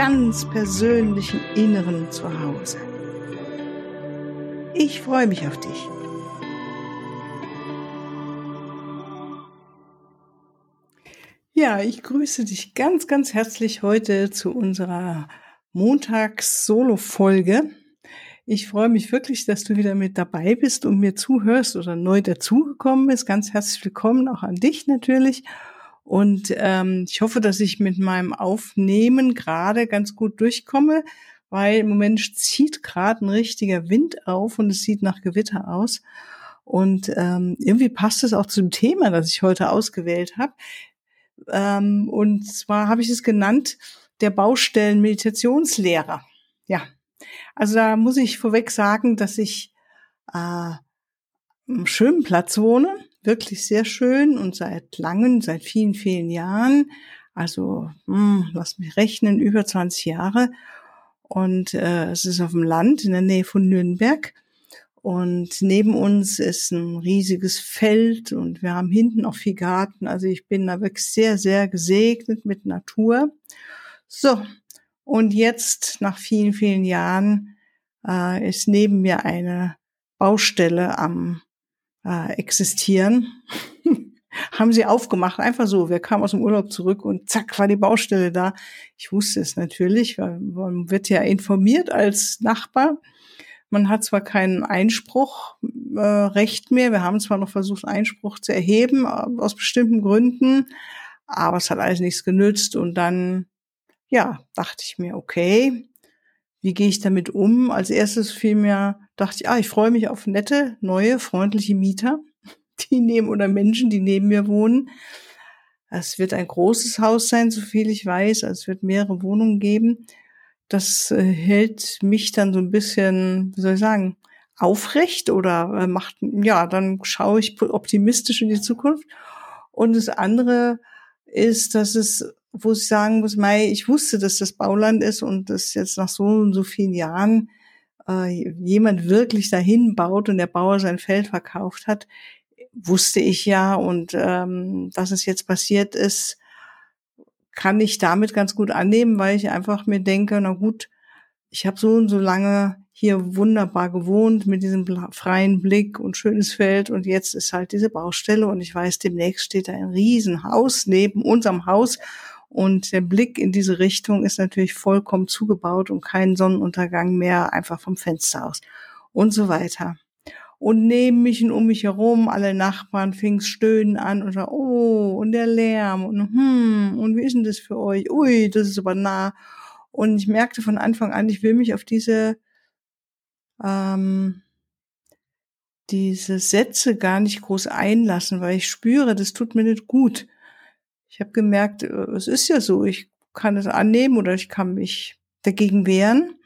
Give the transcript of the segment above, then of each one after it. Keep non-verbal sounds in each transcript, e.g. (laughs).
ganz persönlichen Inneren zu Hause. Ich freue mich auf dich. Ja, ich grüße dich ganz, ganz herzlich heute zu unserer Montags-Solo-Folge. Ich freue mich wirklich, dass du wieder mit dabei bist und mir zuhörst oder neu dazugekommen bist. Ganz herzlich willkommen auch an dich natürlich. Und ähm, ich hoffe, dass ich mit meinem Aufnehmen gerade ganz gut durchkomme, weil im Moment zieht gerade ein richtiger Wind auf und es sieht nach Gewitter aus. Und ähm, irgendwie passt es auch zum Thema, das ich heute ausgewählt habe. Ähm, und zwar habe ich es genannt, der Baustellen-Meditationslehrer. Ja, also da muss ich vorweg sagen, dass ich äh, am schönen Platz wohne, wirklich sehr schön und seit langen, seit vielen, vielen Jahren, also hm, lass mich rechnen, über 20 Jahre. Und äh, es ist auf dem Land in der Nähe von Nürnberg. Und neben uns ist ein riesiges Feld und wir haben hinten auch viel Garten. Also ich bin da wirklich sehr, sehr gesegnet mit Natur. So, und jetzt, nach vielen, vielen Jahren, äh, ist neben mir eine Baustelle am äh, existieren. (laughs) Haben sie aufgemacht, einfach so. Wir kamen aus dem Urlaub zurück und zack, war die Baustelle da. Ich wusste es natürlich, weil man wird ja informiert als Nachbar. Man hat zwar keinen Einspruchrecht äh, mehr. Wir haben zwar noch versucht, Einspruch zu erheben, äh, aus bestimmten Gründen, aber es hat alles nichts genützt. Und dann ja, dachte ich mir, okay, wie gehe ich damit um? Als erstes fiel mir, dachte ich, ah, ich freue mich auf nette, neue, freundliche Mieter, (laughs) die neben oder Menschen, die neben mir wohnen. Es wird ein großes Haus sein, so viel ich weiß. Also es wird mehrere Wohnungen geben. Das äh, hält mich dann so ein bisschen, wie soll ich sagen, aufrecht oder äh, macht, ja, dann schaue ich optimistisch in die Zukunft. Und das andere ist, dass es wo ich sagen muss, Mai, ich wusste, dass das Bauland ist und dass jetzt nach so und so vielen Jahren äh, jemand wirklich dahin baut und der Bauer sein Feld verkauft hat, wusste ich ja. Und ähm, dass es jetzt passiert ist, kann ich damit ganz gut annehmen, weil ich einfach mir denke, na gut, ich habe so und so lange hier wunderbar gewohnt mit diesem freien Blick und schönes Feld und jetzt ist halt diese Baustelle und ich weiß, demnächst steht da ein Riesenhaus neben unserem Haus und der Blick in diese Richtung ist natürlich vollkommen zugebaut und kein Sonnenuntergang mehr einfach vom Fenster aus und so weiter. Und neben mich und um mich herum, alle Nachbarn fing's stöhnen an und sagen, oh, und der Lärm und hm, und wie ist denn das für euch? Ui, das ist aber nah. Und ich merkte von Anfang an, ich will mich auf diese, ähm, diese Sätze gar nicht groß einlassen, weil ich spüre, das tut mir nicht gut ich habe gemerkt, äh, es ist ja so, ich kann es annehmen oder ich kann mich dagegen wehren.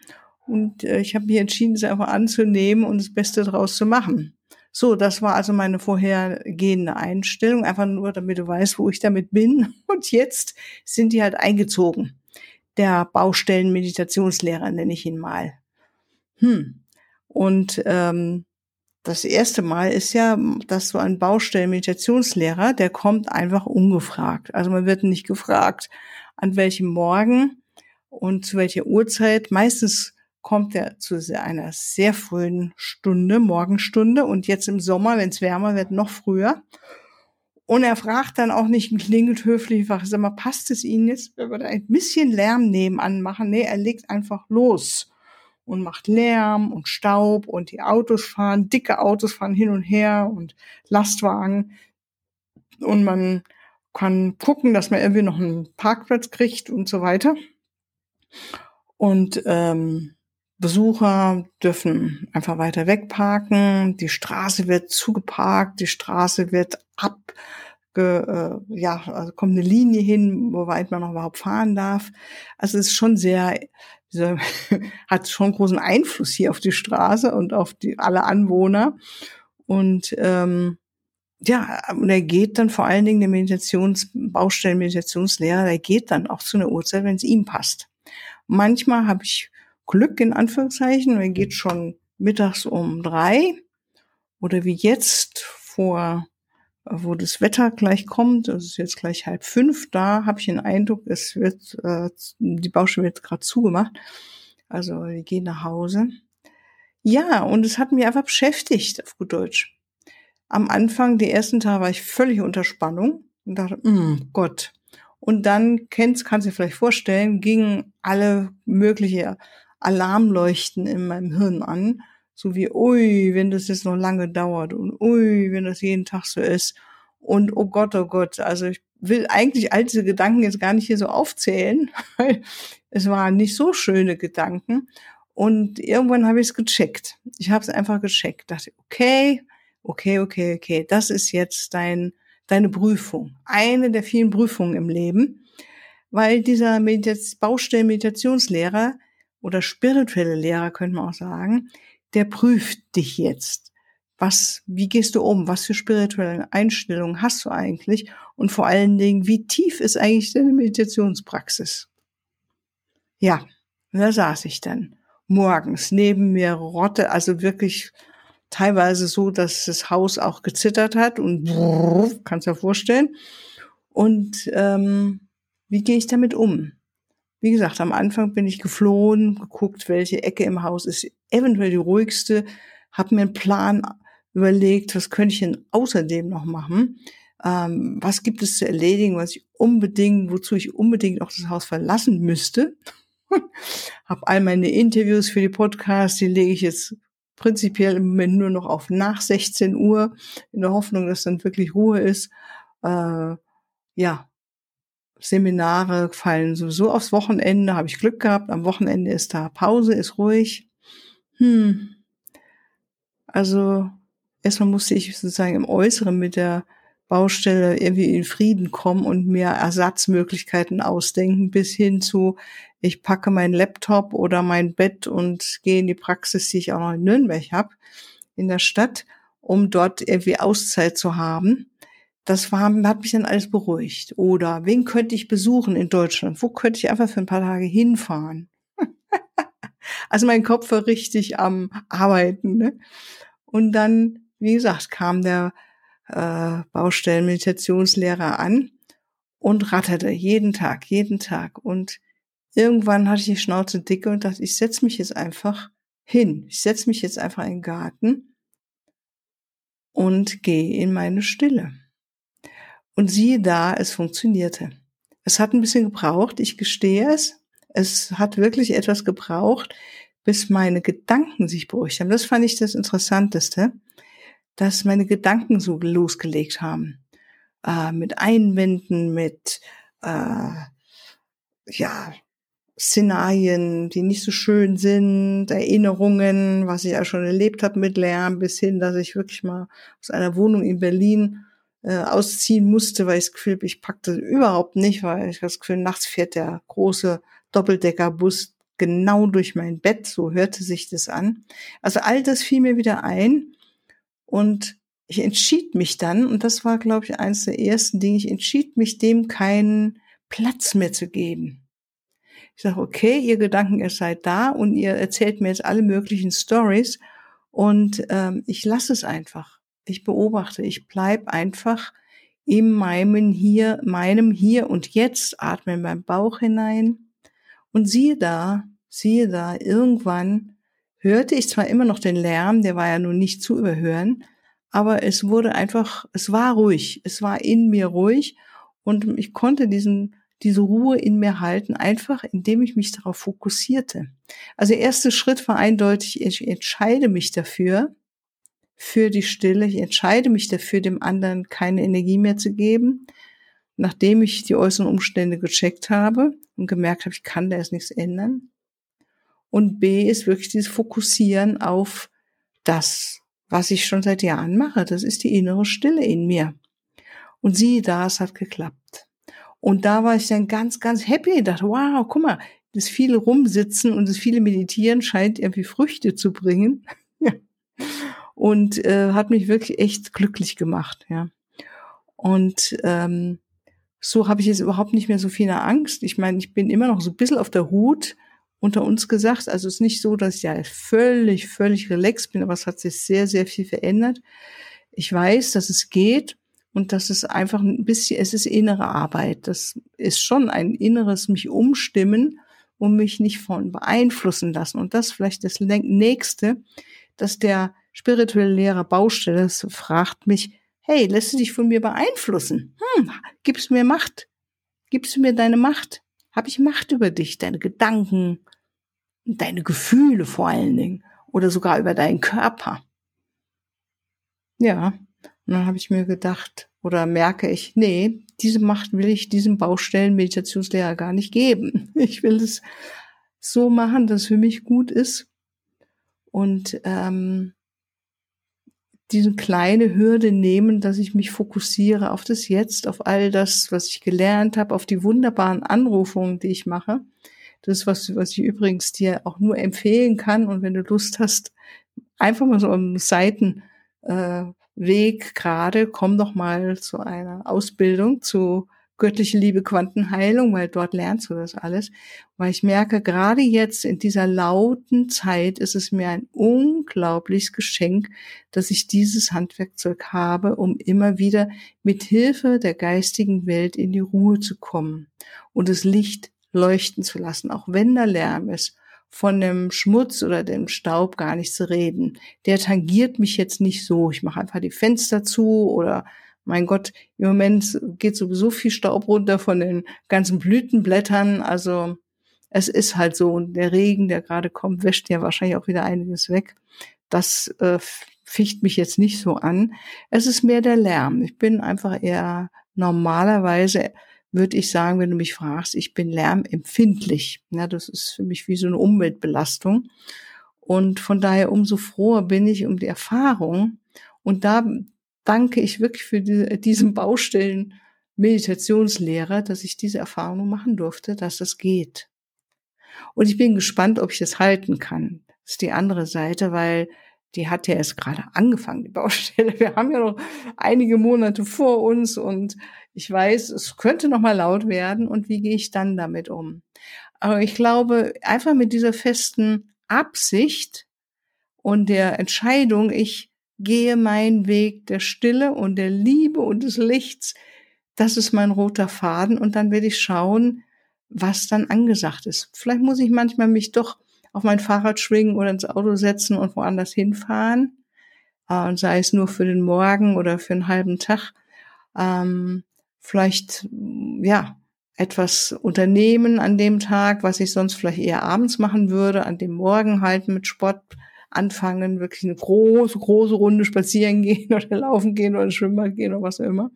Und äh, ich habe mich entschieden, es einfach anzunehmen und das Beste daraus zu machen. So, das war also meine vorhergehende Einstellung, einfach nur, damit du weißt, wo ich damit bin. (laughs) Und jetzt sind die halt eingezogen. Der Baustellen-Meditationslehrer nenne ich ihn mal. Hm. Und ähm, das erste Mal ist ja, dass so ein Baustellen-Meditationslehrer, der kommt einfach ungefragt. Also man wird nicht gefragt, an welchem Morgen und zu welcher Uhrzeit. Meistens kommt er zu einer sehr frühen Stunde, Morgenstunde und jetzt im Sommer, wenn es wärmer wird, noch früher. Und er fragt dann auch nicht, klingelt höflich, sag mal, passt es Ihnen jetzt, wenn wir da ein bisschen Lärm nebenan machen? Nee, er legt einfach los und macht Lärm und Staub und die Autos fahren, dicke Autos fahren hin und her und Lastwagen und man kann gucken, dass man irgendwie noch einen Parkplatz kriegt und so weiter. Und ähm, Besucher dürfen einfach weiter wegparken. Die Straße wird zugeparkt, die Straße wird ab, äh, ja, also kommt eine Linie hin, wo weit man noch überhaupt fahren darf. Also es ist schon sehr dieser, (laughs) hat schon großen Einfluss hier auf die Straße und auf die, alle Anwohner. Und ähm, ja, und er geht dann vor allen Dingen der Meditations, Baustellen Meditationslehrer, der geht dann auch zu einer Uhrzeit, wenn es ihm passt. Manchmal habe ich Glück in Anführungszeichen, er geht schon mittags um drei oder wie jetzt vor, wo das Wetter gleich kommt, es ist jetzt gleich halb fünf, da habe ich den Eindruck, es wird, äh, die Baustelle wird gerade zugemacht. Also wir gehen nach Hause. Ja, und es hat mich einfach beschäftigt, auf gut Deutsch. Am Anfang, die ersten Tage, war ich völlig unter Spannung und dachte, mm, Gott. Und dann kennst, kannst du dir vielleicht vorstellen, gingen alle mögliche Alarmleuchten in meinem Hirn an. So wie, ui, wenn das jetzt noch lange dauert und ui, wenn das jeden Tag so ist. Und oh Gott, oh Gott, also ich will eigentlich all diese Gedanken jetzt gar nicht hier so aufzählen, (laughs) weil es waren nicht so schöne Gedanken. Und irgendwann habe ich es gecheckt. Ich habe es einfach gecheckt. Dachte, okay, okay, okay, okay, das ist jetzt dein, deine Prüfung. Eine der vielen Prüfungen im Leben. Weil dieser Meditation, Baustellen-Meditationslehrer oder spirituelle Lehrer, könnte man auch sagen, der prüft dich jetzt. Was, wie gehst du um? Was für spirituelle Einstellungen hast du eigentlich? Und vor allen Dingen, wie tief ist eigentlich deine Meditationspraxis? Ja, da saß ich dann morgens neben mir Rotte, also wirklich teilweise so, dass das Haus auch gezittert hat und brrr, kannst dir vorstellen. Und ähm, wie gehe ich damit um? Wie gesagt, am Anfang bin ich geflohen, geguckt, welche Ecke im Haus ist eventuell die ruhigste, habe mir einen Plan überlegt, was könnte ich denn außerdem noch machen? Ähm, was gibt es zu erledigen, was ich unbedingt, wozu ich unbedingt auch das Haus verlassen müsste? (laughs) habe all meine Interviews für die Podcasts, die lege ich jetzt prinzipiell im Moment nur noch auf nach 16 Uhr, in der Hoffnung, dass dann wirklich Ruhe ist. Äh, ja, Seminare fallen sowieso aufs Wochenende, habe ich Glück gehabt. Am Wochenende ist da Pause, ist ruhig. Hm. Also erstmal musste ich sozusagen im Äußeren mit der Baustelle irgendwie in Frieden kommen und mir Ersatzmöglichkeiten ausdenken, bis hin zu, ich packe meinen Laptop oder mein Bett und gehe in die Praxis, die ich auch noch in Nürnberg habe, in der Stadt, um dort irgendwie Auszeit zu haben. Das war, hat mich dann alles beruhigt. Oder wen könnte ich besuchen in Deutschland? Wo könnte ich einfach für ein paar Tage hinfahren? (laughs) also mein Kopf war richtig am Arbeiten. Ne? Und dann, wie gesagt, kam der äh, Baustellenmeditationslehrer an und ratterte jeden Tag, jeden Tag. Und irgendwann hatte ich die Schnauze dicke und dachte, ich setze mich jetzt einfach hin. Ich setze mich jetzt einfach in den Garten und gehe in meine Stille. Und siehe da, es funktionierte. Es hat ein bisschen gebraucht, ich gestehe es. Es hat wirklich etwas gebraucht, bis meine Gedanken sich beruhigt haben. Das fand ich das Interessanteste, dass meine Gedanken so losgelegt haben. Äh, mit Einwänden, mit äh, ja, Szenarien, die nicht so schön sind, Erinnerungen, was ich ja schon erlebt habe mit Lärm, bis hin, dass ich wirklich mal aus einer Wohnung in Berlin äh, ausziehen musste, weil ich das Gefühl ich packte überhaupt nicht, weil ich das Gefühl, nachts fährt der große Doppeldeckerbus genau durch mein Bett, so hörte sich das an. Also all das fiel mir wieder ein und ich entschied mich dann, und das war, glaube ich, eines der ersten Dinge, ich entschied mich, dem keinen Platz mehr zu geben. Ich sage, okay, ihr Gedanken, ihr seid da und ihr erzählt mir jetzt alle möglichen Stories und ähm, ich lasse es einfach. Ich beobachte, ich bleib einfach in meinem hier, meinem hier und jetzt, atme in meinen Bauch hinein und siehe da, siehe da, irgendwann hörte ich zwar immer noch den Lärm, der war ja nun nicht zu überhören, aber es wurde einfach, es war ruhig, es war in mir ruhig und ich konnte diesen diese Ruhe in mir halten, einfach indem ich mich darauf fokussierte. Also der erste Schritt war eindeutig, ich entscheide mich dafür, für die Stille, ich entscheide mich dafür, dem anderen keine Energie mehr zu geben, nachdem ich die äußeren Umstände gecheckt habe und gemerkt habe, ich kann da jetzt nichts ändern. Und B ist wirklich dieses Fokussieren auf das, was ich schon seit Jahren mache. Das ist die innere Stille in mir. Und siehe da, es hat geklappt. Und da war ich dann ganz, ganz happy. Ich dachte, wow, guck mal, das viele Rumsitzen und das viele Meditieren scheint irgendwie Früchte zu bringen. (laughs) ja. Und äh, hat mich wirklich echt glücklich gemacht, ja. Und ähm, so habe ich jetzt überhaupt nicht mehr so viel Angst. Ich meine, ich bin immer noch so ein bisschen auf der Hut unter uns gesagt. Also es ist nicht so, dass ich ja völlig, völlig relaxed bin, aber es hat sich sehr, sehr viel verändert. Ich weiß, dass es geht und das ist einfach ein bisschen, es ist innere Arbeit. Das ist schon ein inneres mich umstimmen und mich nicht von beeinflussen lassen. Und das vielleicht das nächste, dass der spirituelle Lehrer Baustelle fragt mich, hey, lässt du dich von mir beeinflussen? Hm, gibst du mir Macht? Gibst du mir deine Macht? Habe ich Macht über dich, deine Gedanken, deine Gefühle vor allen Dingen oder sogar über deinen Körper? Ja, und dann habe ich mir gedacht, oder merke ich, nee, diese Macht will ich diesem Baustellen-Meditationslehrer gar nicht geben. (laughs) Ich will es so machen, dass es für mich gut ist. Und ähm, diese kleine Hürde nehmen, dass ich mich fokussiere auf das Jetzt, auf all das, was ich gelernt habe, auf die wunderbaren Anrufungen, die ich mache. Das ist was, was ich übrigens dir auch nur empfehlen kann. Und wenn du Lust hast, einfach mal so am Seiten äh, gerade, komm doch mal zu einer Ausbildung zu göttliche Liebe Quantenheilung, weil dort lernst du das alles. Weil ich merke, gerade jetzt in dieser lauten Zeit ist es mir ein unglaubliches Geschenk, dass ich dieses Handwerkzeug habe, um immer wieder mit Hilfe der geistigen Welt in die Ruhe zu kommen und das Licht leuchten zu lassen, auch wenn da Lärm ist von dem Schmutz oder dem Staub gar nicht zu reden. Der tangiert mich jetzt nicht so. Ich mache einfach die Fenster zu oder mein Gott, im Moment geht sowieso viel Staub runter von den ganzen Blütenblättern. Also es ist halt so. Und der Regen, der gerade kommt, wäscht ja wahrscheinlich auch wieder einiges weg. Das äh, ficht mich jetzt nicht so an. Es ist mehr der Lärm. Ich bin einfach eher normalerweise würde ich sagen, wenn du mich fragst, ich bin lärmempfindlich. Ja, das ist für mich wie so eine Umweltbelastung. Und von daher umso froher bin ich um die Erfahrung. Und da danke ich wirklich für die, diesen Baustellen Meditationslehrer, dass ich diese Erfahrung machen durfte, dass das geht. Und ich bin gespannt, ob ich das halten kann. Das ist die andere Seite, weil die hat ja erst gerade angefangen, die Baustelle. Wir haben ja noch einige Monate vor uns und ich weiß, es könnte noch mal laut werden und wie gehe ich dann damit um? Aber ich glaube, einfach mit dieser festen Absicht und der Entscheidung, ich gehe meinen Weg der Stille und der Liebe und des Lichts, das ist mein roter Faden und dann werde ich schauen, was dann angesagt ist. Vielleicht muss ich manchmal mich doch auf mein Fahrrad schwingen oder ins Auto setzen und woanders hinfahren. Äh, und sei es nur für den Morgen oder für einen halben Tag. Ähm, vielleicht, ja, etwas unternehmen an dem Tag, was ich sonst vielleicht eher abends machen würde, an dem Morgen halt mit Sport anfangen, wirklich eine große, große Runde spazieren gehen (laughs) oder laufen gehen oder schwimmen gehen oder was auch immer.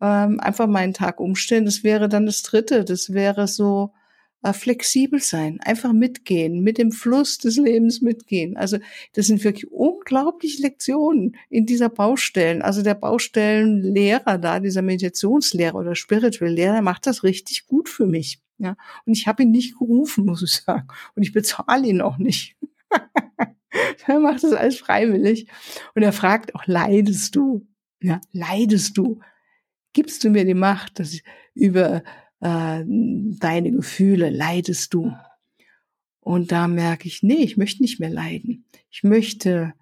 Ähm, einfach meinen Tag umstellen. Das wäre dann das dritte. Das wäre so äh, flexibel sein, einfach mitgehen, mit dem Fluss des Lebens mitgehen. Also das sind wirklich unglaubliche Lektionen in dieser Baustellen. Also der Baustellenlehrer da, dieser Meditationslehrer oder Spiritual Lehrer macht das richtig gut für mich. Ja, und ich habe ihn nicht gerufen, muss ich sagen. Und ich bezahle ihn auch nicht. (laughs) (laughs) er macht das alles freiwillig. Und er fragt auch, leidest du? Ja, leidest du? Gibst du mir die Macht, dass ich über äh, deine Gefühle, leidest du? Und da merke ich, nee, ich möchte nicht mehr leiden. Ich möchte,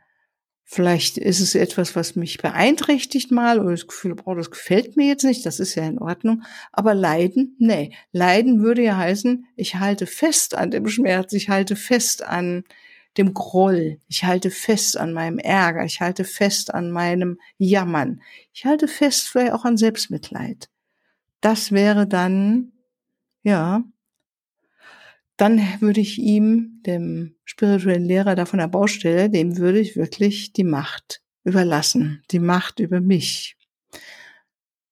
vielleicht ist es etwas, was mich beeinträchtigt mal oder das Gefühl, oh, das gefällt mir jetzt nicht, das ist ja in Ordnung. Aber leiden, nee. Leiden würde ja heißen, ich halte fest an dem Schmerz, ich halte fest an dem Groll, ich halte fest an meinem Ärger, ich halte fest an meinem Jammern, ich halte fest vielleicht auch an Selbstmitleid das wäre dann, ja, dann würde ich ihm, dem spirituellen Lehrer da von der Baustelle, dem würde ich wirklich die Macht überlassen, die Macht über mich.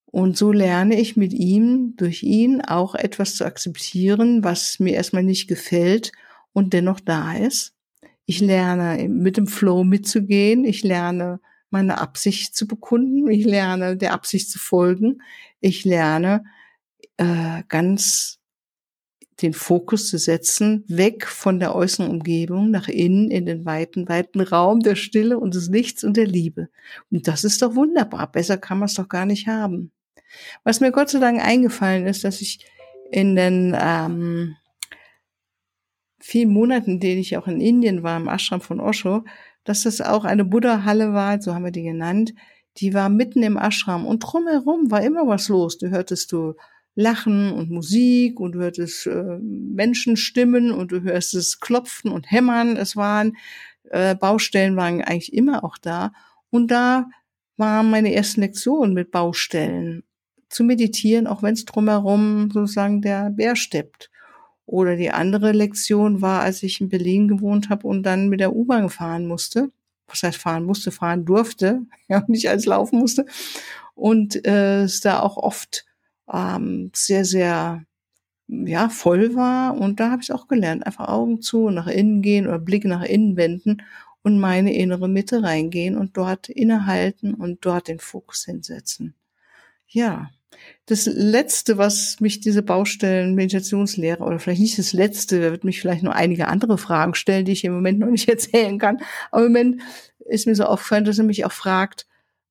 Und so lerne ich mit ihm, durch ihn auch etwas zu akzeptieren, was mir erstmal nicht gefällt und dennoch da ist. Ich lerne mit dem Flow mitzugehen. Ich lerne meine Absicht zu bekunden. Ich lerne der Absicht zu folgen. Ich lerne äh, ganz den Fokus zu setzen, weg von der äußeren Umgebung, nach innen, in den weiten, weiten Raum der Stille und des Lichts und der Liebe. Und das ist doch wunderbar. Besser kann man es doch gar nicht haben. Was mir Gott sei Dank eingefallen ist, dass ich in den ähm, vielen Monaten, in denen ich auch in Indien war, im Ashram von Osho, dass das auch eine Buddha-Halle war, so haben wir die genannt, die war mitten im Ashram und drumherum war immer was los. Du hörtest du Lachen und Musik und du hörtest äh, Menschenstimmen und du hörst es klopfen und hämmern. Es waren äh, Baustellen waren eigentlich immer auch da und da war meine erste Lektion mit Baustellen zu meditieren, auch wenn es drumherum sozusagen der Bär steppt. Oder die andere Lektion war, als ich in Berlin gewohnt habe und dann mit der U-Bahn fahren musste. Was heißt fahren musste, fahren durfte, (laughs) ja, nicht als laufen musste. Und äh, es da auch oft ähm, sehr, sehr ja, voll war. Und da habe ich auch gelernt, einfach Augen zu, nach innen gehen oder Blick nach innen wenden und meine innere Mitte reingehen und dort innehalten und dort den Fokus hinsetzen. Ja, das Letzte, was mich diese Baustellen Meditationslehre, oder vielleicht nicht das Letzte, da wird mich vielleicht noch einige andere Fragen stellen, die ich im Moment noch nicht (laughs) erzählen kann. Aber im Moment ist mir so aufgefallen, dass er mich auch fragt,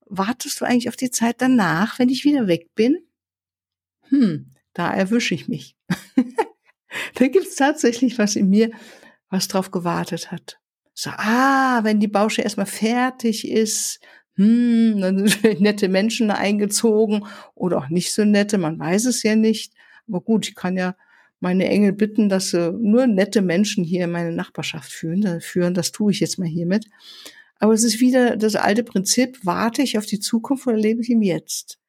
wartest du eigentlich auf die Zeit danach, wenn ich wieder weg bin? Hm, da erwische ich mich. (laughs) da gibt's tatsächlich was in mir, was drauf gewartet hat. So, ah, wenn die Baustelle erstmal fertig ist, hm, (laughs) dann sind nette Menschen eingezogen oder auch nicht so nette, man weiß es ja nicht. Aber gut, ich kann ja meine Engel bitten, dass sie nur nette Menschen hier in meine Nachbarschaft führen. führen. Das tue ich jetzt mal hiermit. Aber es ist wieder das alte Prinzip, warte ich auf die Zukunft oder lebe ich im Jetzt?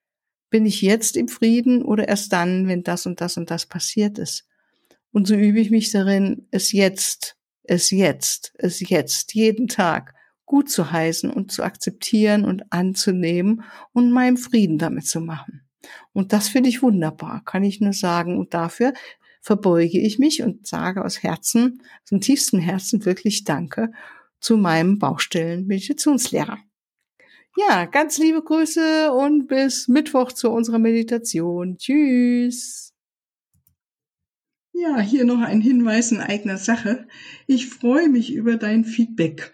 Bin ich jetzt im Frieden oder erst dann, wenn das und das und das passiert ist? Und so übe ich mich darin, es jetzt, es jetzt, es jetzt, jeden Tag gut zu heißen und zu akzeptieren und anzunehmen und meinen Frieden damit zu machen. Und das finde ich wunderbar, kann ich nur sagen. Und dafür verbeuge ich mich und sage aus Herzen, aus dem tiefsten Herzen wirklich Danke zu meinem Baustellen-Meditationslehrer. Ja, ganz liebe Grüße und bis Mittwoch zu unserer Meditation. Tschüss. Ja, hier noch ein Hinweis in eigener Sache. Ich freue mich über dein Feedback